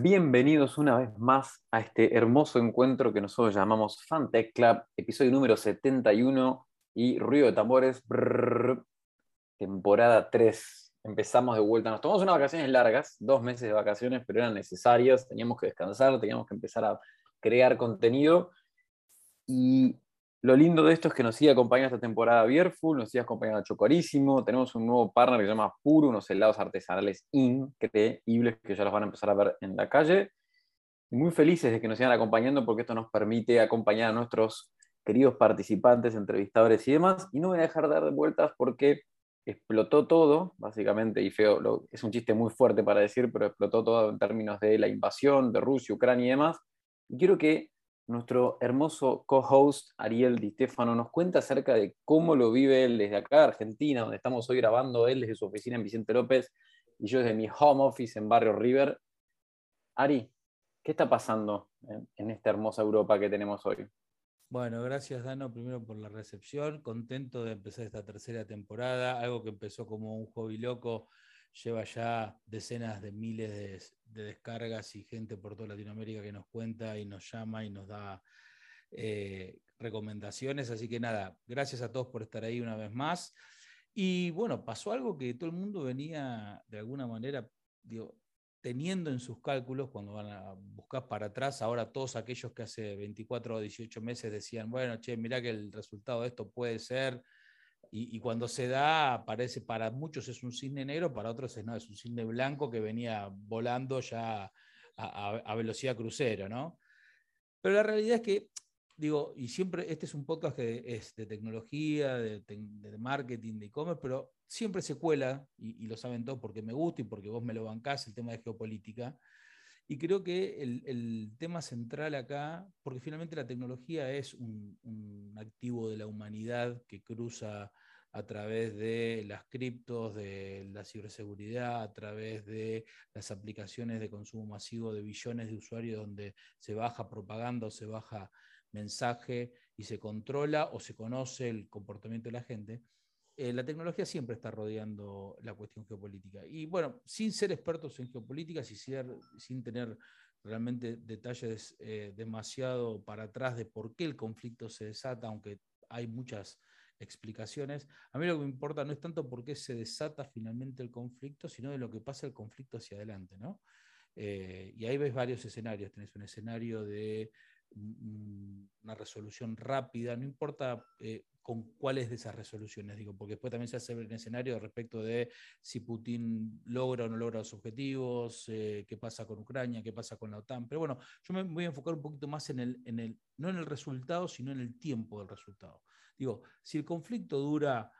Bienvenidos una vez más a este hermoso encuentro que nosotros llamamos Fantech Club, episodio número 71 y ruido de tambores, temporada 3. Empezamos de vuelta. Nos tomamos unas vacaciones largas, dos meses de vacaciones, pero eran necesarias. Teníamos que descansar, teníamos que empezar a crear contenido. Y lo lindo de esto es que nos sigue acompañando esta temporada Bierful, nos sigue acompañando Chocorísimo, tenemos un nuevo partner que se llama Puro, unos helados artesanales increíbles que ya los van a empezar a ver en la calle. Muy felices de que nos sigan acompañando porque esto nos permite acompañar a nuestros queridos participantes, entrevistadores y demás. Y no voy a dejar de dar vueltas porque explotó todo, básicamente, y feo, es un chiste muy fuerte para decir, pero explotó todo en términos de la invasión de Rusia, Ucrania y demás. Y quiero que nuestro hermoso co-host Ariel Di Stefano nos cuenta acerca de cómo lo vive él desde acá, Argentina, donde estamos hoy grabando, él desde su oficina en Vicente López y yo desde mi home office en Barrio River. Ari, ¿qué está pasando en, esta hermosa Europa que tenemos hoy? Bueno, gracias Dano primero por la recepción, contento de empezar esta tercera temporada, algo que empezó como un hobby loco, lleva ya decenas de miles de, descargas y gente por toda Latinoamérica que nos cuenta y nos llama y nos da eh, recomendaciones. Así que nada, gracias a todos por estar ahí una vez más. Y bueno, pasó algo que todo el mundo venía de alguna manera teniendo en sus cálculos cuando van a buscar para atrás. Ahora todos aquellos que hace 24 o 18 meses decían, bueno, che, mirá que el resultado de esto puede ser y, cuando se da, parece, para muchos es un cisne negro, para otros es, no, es un cisne blanco que venía volando ya a, velocidad crucero, ¿no? Pero la realidad es que, digo, y siempre, este es un podcast que es de tecnología, de, marketing, de e-commerce, pero siempre se cuela, y, lo saben todos porque me gusta y porque vos me lo bancás, el tema de geopolítica. Y creo que el, tema central acá, porque finalmente la tecnología es un, activo de la humanidad que cruza a través de las criptos, de la ciberseguridad, a través de las aplicaciones de consumo masivo de billones de usuarios donde se baja propaganda o se baja mensaje y se controla o se conoce el comportamiento de la gente. Eh, la tecnología siempre está rodeando la cuestión geopolítica. Y bueno, sin ser expertos en geopolítica, sin tener realmente detalles eh, demasiado para atrás de por qué el conflicto se desata, aunque hay muchas explicaciones. A mí lo que me importa no es tanto por qué se desata finalmente el conflicto, sino de lo que pasa el conflicto hacia adelante. ¿no? Eh, y ahí ves varios escenarios. Tenés un escenario de una resolución rápida, no importa eh, con cuáles de esas resoluciones, digo, porque después también se hace un escenario respecto de si Putin logra o no logra los objetivos, eh, qué pasa con Ucrania, qué pasa con la OTAN. Pero bueno, yo me voy a enfocar un poquito más en el, en el, no en el resultado, sino en el tiempo del resultado. Digo, si el conflicto dura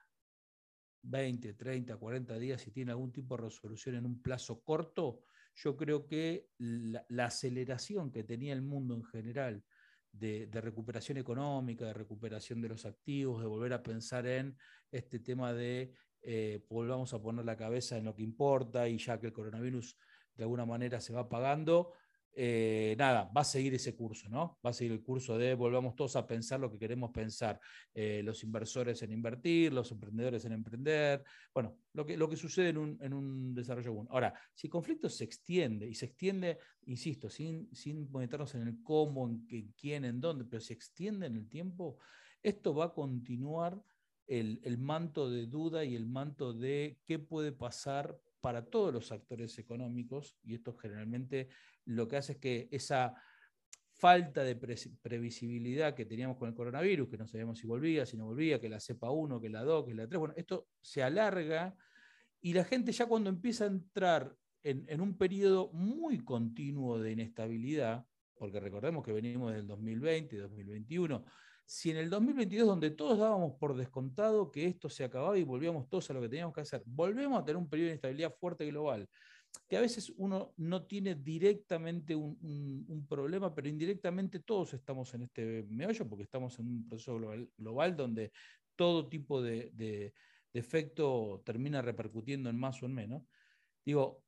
20, 30, 40 días y tiene algún tipo de resolución en un plazo corto, yo creo que la, aceleración que tenía el mundo en general de, recuperación económica, de recuperación de los activos, de volver a pensar en este tema de eh, volvamos a poner la cabeza en lo que importa y ya que el coronavirus de alguna manera se va apagando, eh, nada, va a seguir ese curso, ¿no? Va a seguir el curso de volvamos todos a pensar lo que queremos pensar, eh, los inversores en invertir, los emprendedores en emprender, bueno, lo que, lo que sucede en un, en un desarrollo común. Ahora, si el conflicto se extiende, y se extiende, insisto, sin, sin meternos en el cómo, en, quién, en dónde, pero se extiende en el tiempo, esto va a continuar el, el manto de duda y el manto de qué puede pasar para todos los actores económicos, y esto generalmente lo que hace es que esa falta de previsibilidad que teníamos con el coronavirus, que no sabíamos si volvía, si no volvía, que la cepa 1, que la 2, que la 3, bueno, esto se alarga y la gente ya cuando empieza a entrar en, un periodo muy continuo de inestabilidad, porque recordemos que venimos del 2020 y 2021, si en el 2022, donde todos dábamos por descontado que esto se acababa y volvíamos todos a lo que teníamos que hacer, volvemos a tener un periodo de inestabilidad fuerte global, que a veces uno no tiene directamente un, problema, pero indirectamente todos estamos en este meollo, porque estamos en un proceso global, donde todo tipo de, efecto termina repercutiendo en más o en menos. Digo,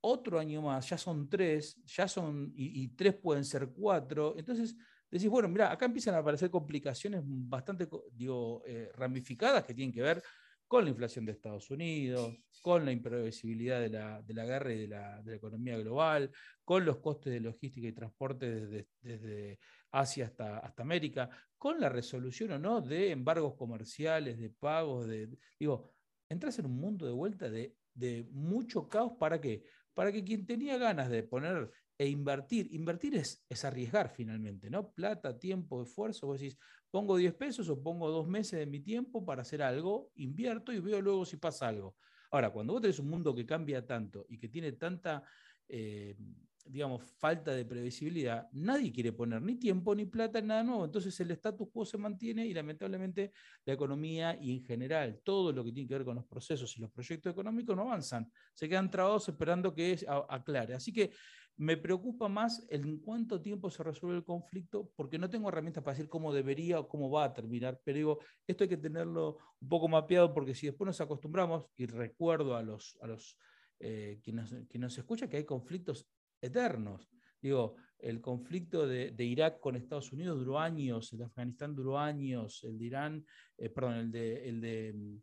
otro año más, ya son tres, ya son, y tres pueden ser cuatro, entonces decís, bueno, mira, acá empiezan a aparecer complicaciones bastante digo, eh, ramificadas que tienen que ver con la inflación de Estados Unidos, con la imprevisibilidad de la, guerra y de la, economía global, con los costes de logística y transporte desde, Asia hasta, América, con la resolución o no de embargos comerciales, de pagos, de, digo, entras en un mundo de vuelta de, de mucho caos para qué? Para que quien tenía ganas de poner e invertir, invertir es, es, arriesgar finalmente, ¿no? Plata, tiempo, esfuerzo, vos decís, pongo 10 pesos o pongo dos meses de mi tiempo para hacer algo, invierto y veo luego si pasa algo. Ahora, cuando vos tenés un mundo que cambia tanto y que tiene tanta, eh, digamos, falta de previsibilidad, nadie quiere poner ni tiempo ni plata en nada nuevo. Entonces el status quo se mantiene y lamentablemente la economía y en general todo lo que tiene que ver con los procesos y los proyectos económicos no avanzan. Se quedan trabados esperando que aclare. Así que me preocupa más en cuánto tiempo se resuelve el conflicto, porque no tengo herramientas para decir cómo debería o cómo va a terminar, pero digo, esto hay que tenerlo un poco mapeado, porque si después nos acostumbramos, y recuerdo a los, a los eh, que, nos, escuchan que hay conflictos eternos. Digo, el conflicto de, Irak con Estados Unidos duró años, el de Afganistán duró años, el de Irán, eh, perdón, el de, el de,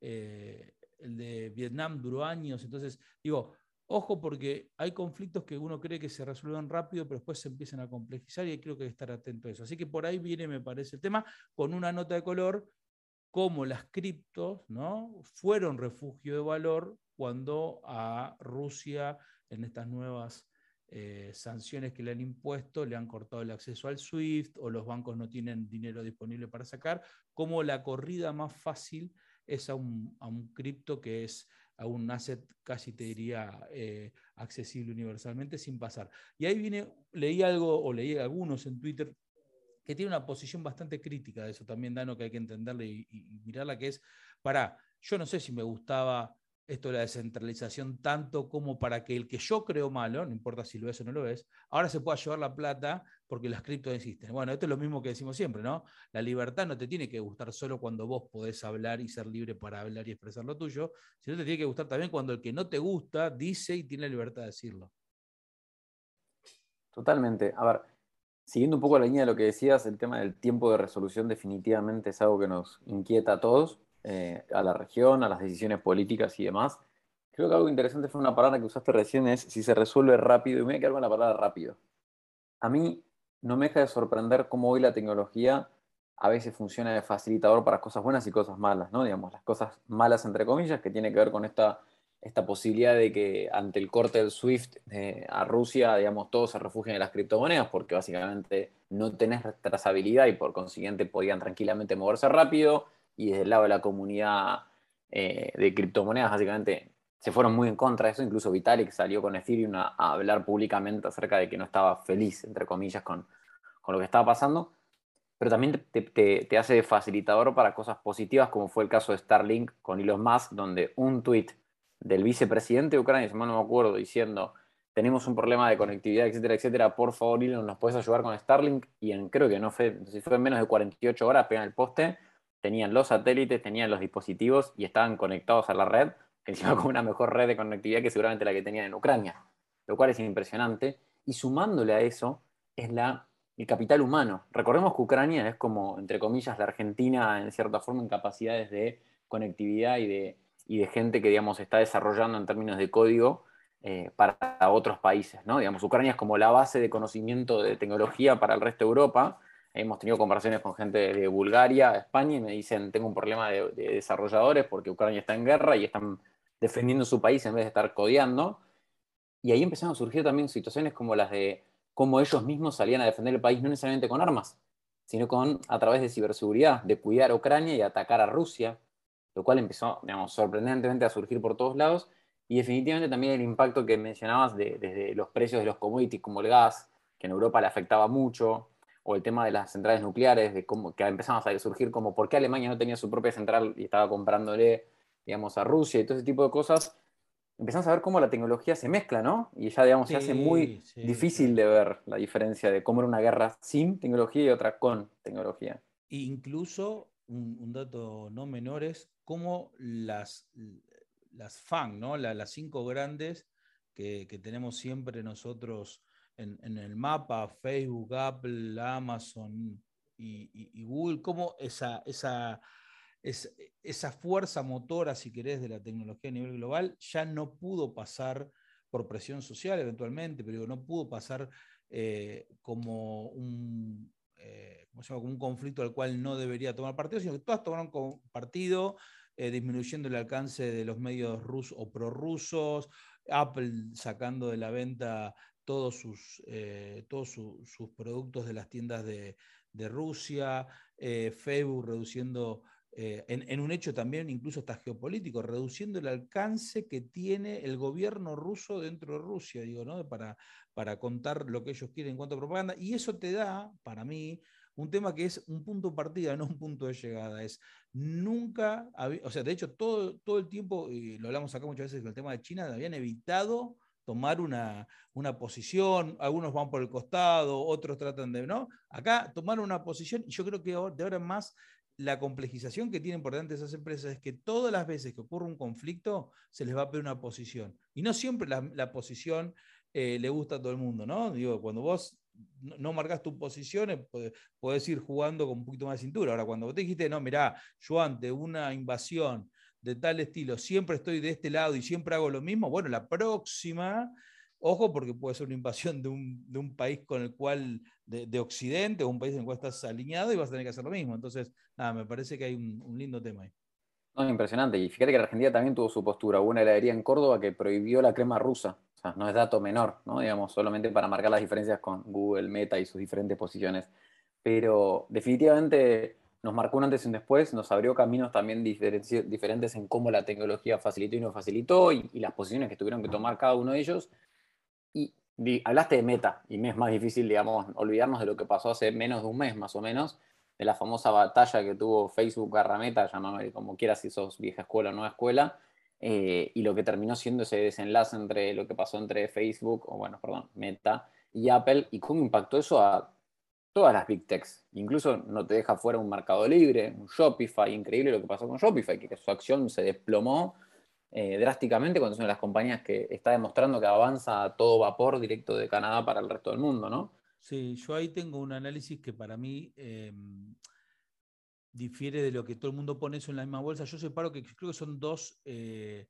eh, el de Vietnam duró años. Entonces, digo, Ojo porque hay conflictos que uno cree que se resuelven rápido, pero después se empiezan a complejizar y creo que hay que estar atento a eso. Así que por ahí viene, me parece, el tema, con una nota de color, cómo las criptos ¿no? fueron refugio de valor cuando a Rusia, en estas nuevas eh, sanciones que le han impuesto, le han cortado el acceso al SWIFT o los bancos no tienen dinero disponible para sacar, como la corrida más fácil es a un, a un cripto que es a un asset casi te diría eh, accesible universalmente sin pasar. Y ahí viene, leí algo o leí algunos en Twitter que tiene una posición bastante crítica de eso también, Dano, que hay que entenderle y, y mirarla, que es, para, yo no sé si me gustaba esto de la descentralización tanto como para que el que yo creo malo, no importa si lo es o no lo es, ahora se pueda llevar la plata porque las criptos existen. Bueno, esto es lo mismo que decimos siempre, ¿no? La libertad no te tiene que gustar solo cuando vos podés hablar y ser libre para hablar y expresar lo tuyo, sino te tiene que gustar también cuando el que no te gusta dice y tiene la libertad de decirlo. Totalmente. A ver, siguiendo un poco la línea de lo que decías, el tema del tiempo de resolución definitivamente es algo que nos inquieta a todos eh, a la región, a las decisiones políticas y demás. Creo que algo interesante fue una palabra que usaste recién, es si se resuelve rápido, y me voy a quedar con la palabra rápido. A mí no me deja de sorprender cómo hoy la tecnología a veces funciona de facilitador para cosas buenas y cosas malas, ¿no? Digamos, las cosas malas, entre comillas, que tiene que ver con esta, esta posibilidad de que ante el corte del SWIFT eh, a Rusia, digamos, todos se refugien en las criptomonedas porque básicamente no tenés trazabilidad y por consiguiente podían tranquilamente moverse rápido y desde el lado de la comunidad eh, de criptomonedas, básicamente se fueron muy en contra de eso. Incluso Vitalik salió con Ethereum a, hablar públicamente acerca de que no estaba feliz, entre comillas, con, con lo que estaba pasando. Pero también te, te, hace facilitador para cosas positivas, como fue el caso de Starlink con Elon Musk, donde un tweet del vicepresidente de Ucrania, si mal no me acuerdo, diciendo tenemos un problema de conectividad, etcétera, etcétera, por favor, Elon, ¿nos puedes ayudar con Starlink? Y creo que no fue, si fue en menos de 48 horas, pegan el poste, tenían los satélites, tenían los dispositivos y estaban conectados a la red, encima con una mejor red de conectividad que seguramente la que tenían en Ucrania, lo cual es impresionante. Y sumándole a eso es la, el capital humano. Recordemos que Ucrania es como, entre comillas, la Argentina en cierta forma en capacidades de conectividad y de, y de gente que, digamos, está desarrollando en términos de código eh, para otros países, ¿no? Digamos, Ucrania es como la base de conocimiento de tecnología para el resto de Europa, Hemos tenido conversaciones con gente de Bulgaria, España, y me dicen, tengo un problema de, desarrolladores porque Ucrania está en guerra y están defendiendo su país en vez de estar codeando. Y ahí empezaron a surgir también situaciones como las de cómo ellos mismos salían a defender el país, no necesariamente con armas, sino con, a través de ciberseguridad, de cuidar a Ucrania y atacar a Rusia, lo cual empezó, digamos, sorprendentemente a surgir por todos lados. Y definitivamente también el impacto que mencionabas de, desde los precios de los commodities como el gas, que en Europa le afectaba mucho, o el tema de las centrales nucleares, de cómo, que empezamos a surgir como por qué Alemania no tenía su propia central y estaba comprándole, digamos, a Rusia y todo ese tipo de cosas, empezamos a ver cómo la tecnología se mezcla, ¿no? Y ya, digamos, se hace muy difícil de ver la diferencia de cómo era una guerra sin tecnología y otra con tecnología. E incluso, un, dato no menor es cómo las, las FAN, ¿no? las cinco grandes que, que tenemos siempre nosotros en, el mapa, Facebook, Apple, Amazon y, Google, cómo esa, esa, esa fuerza motora, si querés, de la tecnología a nivel global, ya no pudo pasar por presión social eventualmente, pero no pudo pasar eh, como un, eh, como un conflicto al cual no debería tomar partido, sino que todas tomaron partido, eh, disminuyendo el alcance de los medios rusos o prorrusos, Apple sacando de la venta todos sus, todos sus productos de las tiendas de, de Rusia, Facebook reduciendo eh, en, un hecho también incluso hasta geopolítico, reduciendo el alcance que tiene el gobierno ruso dentro de Rusia, digo, ¿no? Para, para contar lo que ellos quieren en cuanto a propaganda. Y eso te da, para mí, un tema que es un punto de partida, no un punto de llegada. Es nunca, o sea, de hecho, todo, todo el tiempo, y lo hablamos acá muchas veces con el tema de China, habían evitado tomar una, una, posición, algunos van por el costado, otros tratan de, ¿no? Acá tomar una posición, y yo creo que de ahora en más la complejización que tienen por delante esas empresas es que todas las veces que ocurre un conflicto se les va a pedir una posición. Y no siempre la, posición eh, le gusta a todo el mundo, ¿no? Digo, cuando vos no, marcas tu posición, eh, podés, ir jugando con un poquito más de cintura. Ahora, cuando vos te dijiste, no, mirá, yo ante una invasión de tal estilo siempre estoy de este lado y siempre hago lo mismo, bueno, la próxima Ojo porque puede ser una invasión de un, país con el cual, de, Occidente, o un país en el cual estás alineado y vas a tener que hacer lo mismo. Entonces, nada, me parece que hay un, lindo tema ahí. Impresionante. Y fíjate que Argentina también tuvo su postura. Hubo una heladería en Córdoba que prohibió la crema rusa. O sea, no es dato menor, ¿no? Digamos, solamente para marcar las diferencias con Google, Meta y sus diferentes posiciones. Pero definitivamente nos marcó un antes y un después, nos abrió caminos también diferentes en cómo la tecnología facilitó y no facilitó y, y las posiciones que tuvieron que tomar cada uno de ellos. Y hablaste de meta, y me es más difícil, digamos, olvidarnos de lo que pasó hace menos de un mes, más o menos, de la famosa batalla que tuvo Facebook barra meta, llamame como quieras si sos vieja escuela o nueva escuela, eh, y lo que terminó siendo ese desenlace entre lo que pasó entre Facebook, o bueno, perdón, Meta y Apple, y cómo impactó eso a todas las big techs. Incluso no te deja fuera un mercado libre, un Shopify, increíble lo que pasó con Shopify, que su acción se desplomó eh, drásticamente cuando son las compañías que está demostrando que avanza a todo vapor directo de Canadá para el resto del mundo, ¿no? Sí, yo ahí tengo un análisis que para mí em, difiere de lo que todo el mundo pone eso en la misma bolsa. Yo separo que creo que son dos, eh,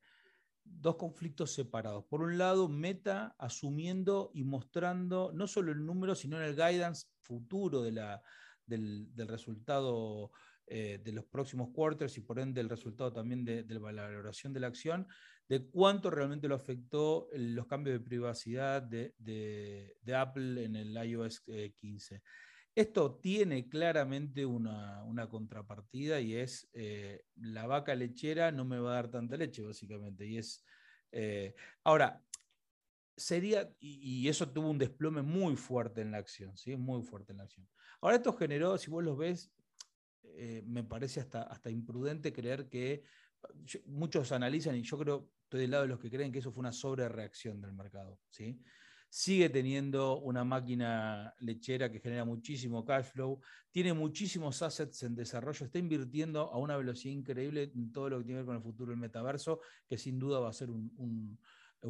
dos conflictos separados. Por un lado, Meta asumiendo y mostrando no solo el número, sino en el guidance futuro del resultado eh, de los próximos quarters y por ende el resultado también de, la valoración de la acción, de cuánto realmente lo afectó los cambios de privacidad de, Apple en el iOS 15. Eh, Esto tiene claramente una, contrapartida y es eh, la vaca lechera no me va a dar tanta leche, básicamente. Y es. ahora, sería, y, eso tuvo un desplome muy fuerte en la acción, ¿sí? Muy fuerte en la acción. Ahora, esto generó, si vos los ves, eh, me parece hasta, hasta imprudente creer que muchos analizan, y yo creo, estoy del lado de los que creen que eso fue una sobrereacción del mercado. ¿sí? Sigue teniendo una máquina lechera que genera muchísimo cash flow, tiene muchísimos assets en desarrollo, está invirtiendo a una velocidad increíble en todo lo que tiene que ver con el futuro del metaverso, que sin duda va a ser un un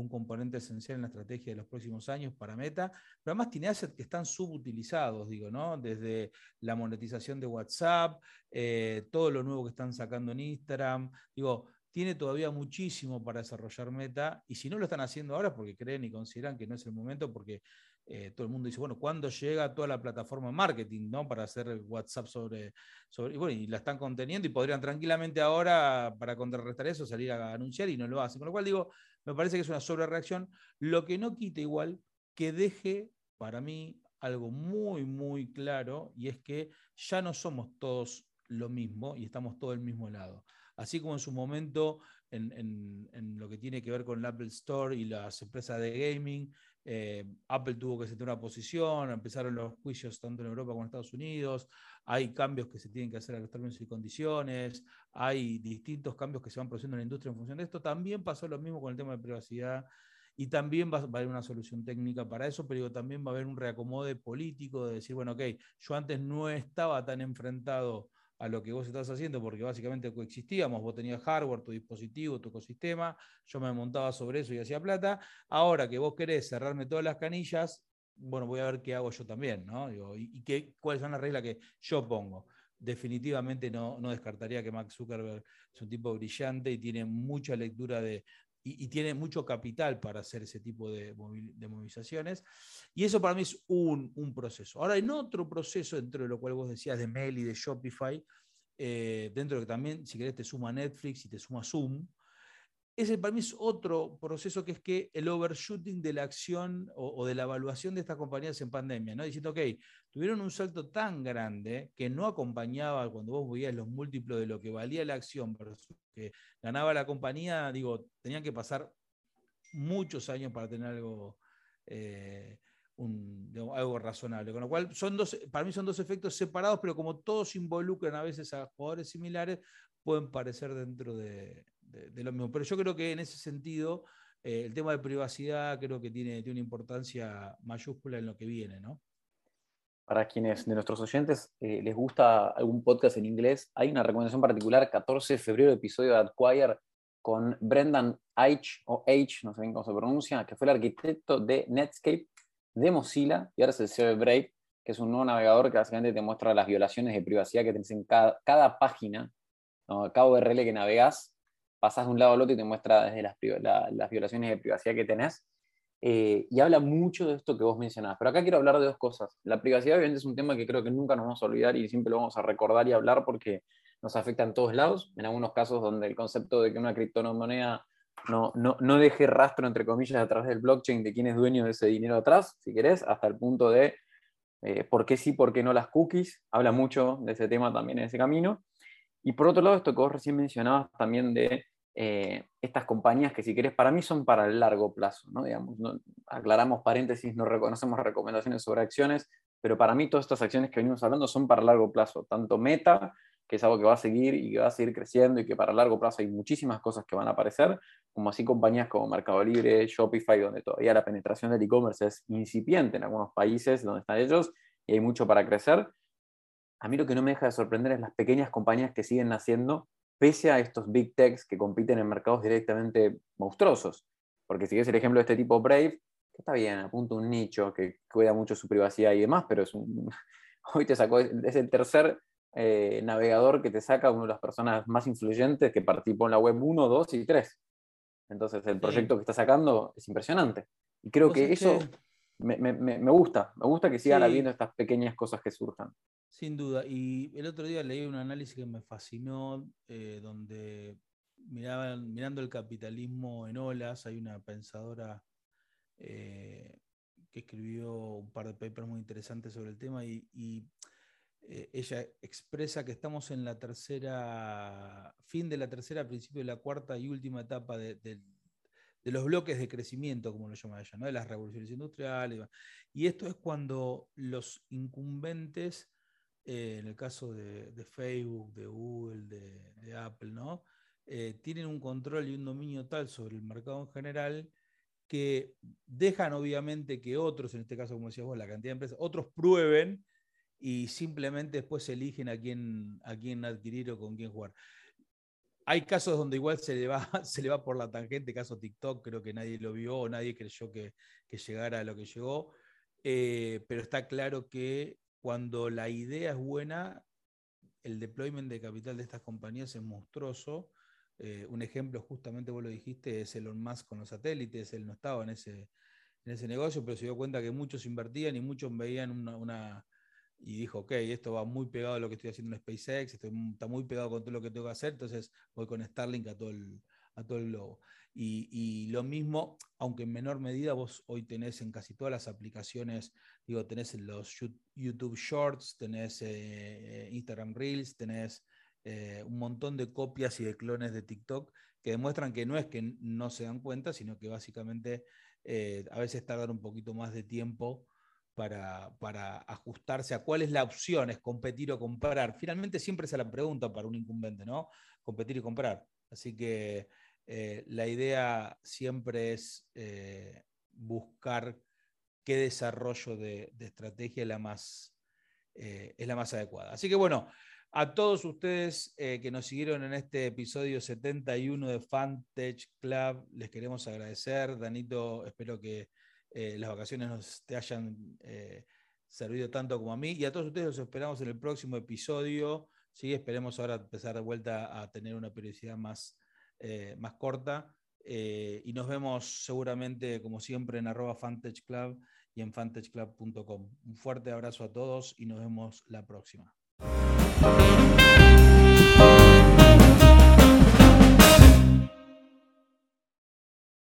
componente esencial en la estrategia de los próximos años para Meta, pero además tiene assets que están subutilizados, digo, ¿no? Desde la monetización de WhatsApp, eh, todo lo nuevo que están sacando en Instagram, digo, tiene todavía muchísimo para desarrollar Meta, y si no lo están haciendo ahora porque creen y consideran que no es el momento, porque eh, todo el mundo dice, bueno, ¿cuándo llega toda la plataforma marketing ¿no? para hacer WhatsApp sobre, sobre y, bueno, y la están conteniendo y podrían tranquilamente ahora, para contrarrestar eso, salir a anunciar y no lo hacen. Con lo cual digo, me parece que es una sobrereacción, lo que no quita igual que deje para mí algo muy, muy claro y es que ya no somos todos lo mismo y estamos todos del mismo lado. Así como en su momento, en, lo que tiene que ver con el Apple Store y las empresas de gaming, eh, Apple tuvo que sentar una posición, empezaron los juicios tanto en Europa como en Estados Unidos, hay cambios que se tienen que hacer a los términos y condiciones, hay distintos cambios que se van produciendo en la industria en función de esto. También pasó lo mismo con el tema de privacidad y también va, a haber una solución técnica para eso, pero también va a haber un reacomode político de decir, bueno, ok, yo antes no estaba tan enfrentado a lo que vos estás haciendo, porque básicamente coexistíamos, vos tenías hardware, tu dispositivo, tu ecosistema, yo me montaba sobre eso y hacía plata, ahora que vos querés cerrarme todas las canillas, bueno, voy a ver qué hago yo también, ¿no? y, qué, cuáles son las reglas que yo pongo. definitivamente no, no descartaría que Max Zuckerberg es un tipo brillante y tiene mucha lectura de, y, tiene mucho capital para hacer ese tipo de, movilizaciones. Y eso para mí es un, proceso. Ahora, en otro proceso, dentro de lo cual vos decías de Mail y de Shopify, eh, dentro de que también, si querés, te suma Netflix y te suma Zoom, ese para mí es otro proceso que es que el overshooting de la acción o, de la evaluación de estas compañías en pandemia, ¿no? Diciendo, ok, tuvieron un salto tan grande que no acompañaba cuando vos veías los múltiplos de lo que valía la acción versus que ganaba la compañía, digo, tenían que pasar muchos años para tener algo, eh, algo razonable. Con lo cual, son dos, para mí son dos efectos separados, pero como todos involucran a veces a jugadores similares, pueden parecer dentro de, de. Pero yo creo que en ese sentido, eh, el tema de privacidad creo que tiene, una importancia mayúscula en lo que viene, ¿no? Para quienes de nuestros oyentes eh, les gusta algún podcast en inglés, hay una recomendación particular, 14 de febrero, episodio de Adquire con Brendan H, o H, no sé bien cómo se pronuncia, que fue el arquitecto de Netscape, de Mozilla, y ahora es el CEO de Brave, que es un nuevo navegador que básicamente te muestra las violaciones de privacidad que tienes en cada, cada página, ¿no? cada URL que navegas, pasas de un lado al otro y te muestra desde las, violaciones de privacidad que tenés. Eh, y habla mucho de esto que vos mencionabas. Pero acá quiero hablar de dos cosas. La privacidad, obviamente, es un tema que creo que nunca nos vamos a olvidar y siempre lo vamos a recordar y hablar porque nos afecta en todos lados. En algunos casos donde el concepto de que una criptomoneda no, no, no deje rastro, entre comillas, a través del blockchain de quién es dueño de ese dinero atrás, si querés, hasta el punto de eh, por qué sí, por qué no las cookies. Habla mucho de ese tema también en ese camino. Y por otro lado, esto que vos recién mencionabas también de eh, estas compañías que si querés para mí son para el largo plazo, ¿no? Digamos, aclaramos paréntesis, no reconocemos recomendaciones sobre acciones, pero para mí todas estas acciones que venimos hablando son para largo plazo, tanto Meta, que es algo que va a seguir y que va a seguir creciendo y que para largo plazo hay muchísimas cosas que van a aparecer, como así compañías como Mercado Libre, Shopify, donde todavía la penetración del e-commerce es incipiente en algunos países donde están ellos y hay mucho para crecer, a mí lo que no me deja de sorprender es las pequeñas compañías que siguen naciendo pese a estos big techs que compiten en mercados directamente monstruosos. Porque si es el ejemplo de este tipo Brave, que está bien, apunta un nicho que cuida mucho su privacidad y demás, pero es un, hoy te sacó, es el tercer eh, navegador que te saca una de las personas más influyentes que participó en la web 1, 2 y 3. Entonces el proyecto que está sacando es impresionante. Y creo que eso me, me, me, gusta, me gusta que sigan habiendo estas pequeñas cosas que surjan. Sin duda. Y el otro día leí un análisis que me fascinó, eh, donde miraban, mirando el capitalismo en olas, hay una pensadora eh, que escribió un par de papers muy interesantes sobre el tema y, eh, ella expresa que estamos en la tercera, fin de la tercera, principio de la cuarta y última etapa de, de los bloques de crecimiento, como lo llama ella, ¿no? de las revoluciones industriales. Y esto es cuando los incumbentes, eh, en el caso de, Facebook, de Google, de, Apple, ¿no? Eh, tienen un control y un dominio tal sobre el mercado en general que dejan obviamente que otros, en este caso como decías vos, la cantidad de empresas, otros prueben y simplemente después eligen a quién, a quién adquirir o con quién jugar. Hay casos donde igual se le, va, se le va por la tangente, caso TikTok, creo que nadie lo vio nadie creyó que, llegara a lo que llegó, eh, pero está claro que cuando la idea es buena, el deployment de capital de estas compañías es monstruoso. Eh, un ejemplo, justamente vos lo dijiste, es Elon Musk con los satélites, él no estaba en ese, en ese negocio, pero se dio cuenta que muchos invertían y muchos veían una y dijo, ok, esto va muy pegado a lo que estoy haciendo en SpaceX, esto está muy pegado con todo lo que tengo que hacer, entonces voy con Starlink a todo el, a todo el globo. Y, lo mismo, aunque en menor medida, vos hoy tenés en casi todas las aplicaciones, digo, tenés los YouTube Shorts, tenés eh, Instagram Reels, tenés eh, un montón de copias y de clones de TikTok que demuestran que no es que no se dan cuenta, sino que básicamente eh, a veces tardan un poquito más de tiempo para, ajustarse a cuál es la opción, es competir o comprar. Finalmente siempre es la pregunta para un incumbente, ¿no? Competir y comprar. Así que eh, la idea siempre es eh, buscar qué desarrollo de, estrategia es la, más, eh, es la más adecuada. Así que bueno, a todos ustedes que nos siguieron en este episodio 71 de Fantech Club, les queremos agradecer. Danito, espero que eh, las vacaciones nos te hayan eh, servido tanto como a mí. Y a todos ustedes los esperamos en el próximo episodio. ¿sí? Esperemos ahora empezar de vuelta a tener una periodicidad más, eh, más corta. Y nos vemos seguramente, como siempre, en arroba Club y en fantageclub.com. Un fuerte abrazo a todos y nos vemos la próxima.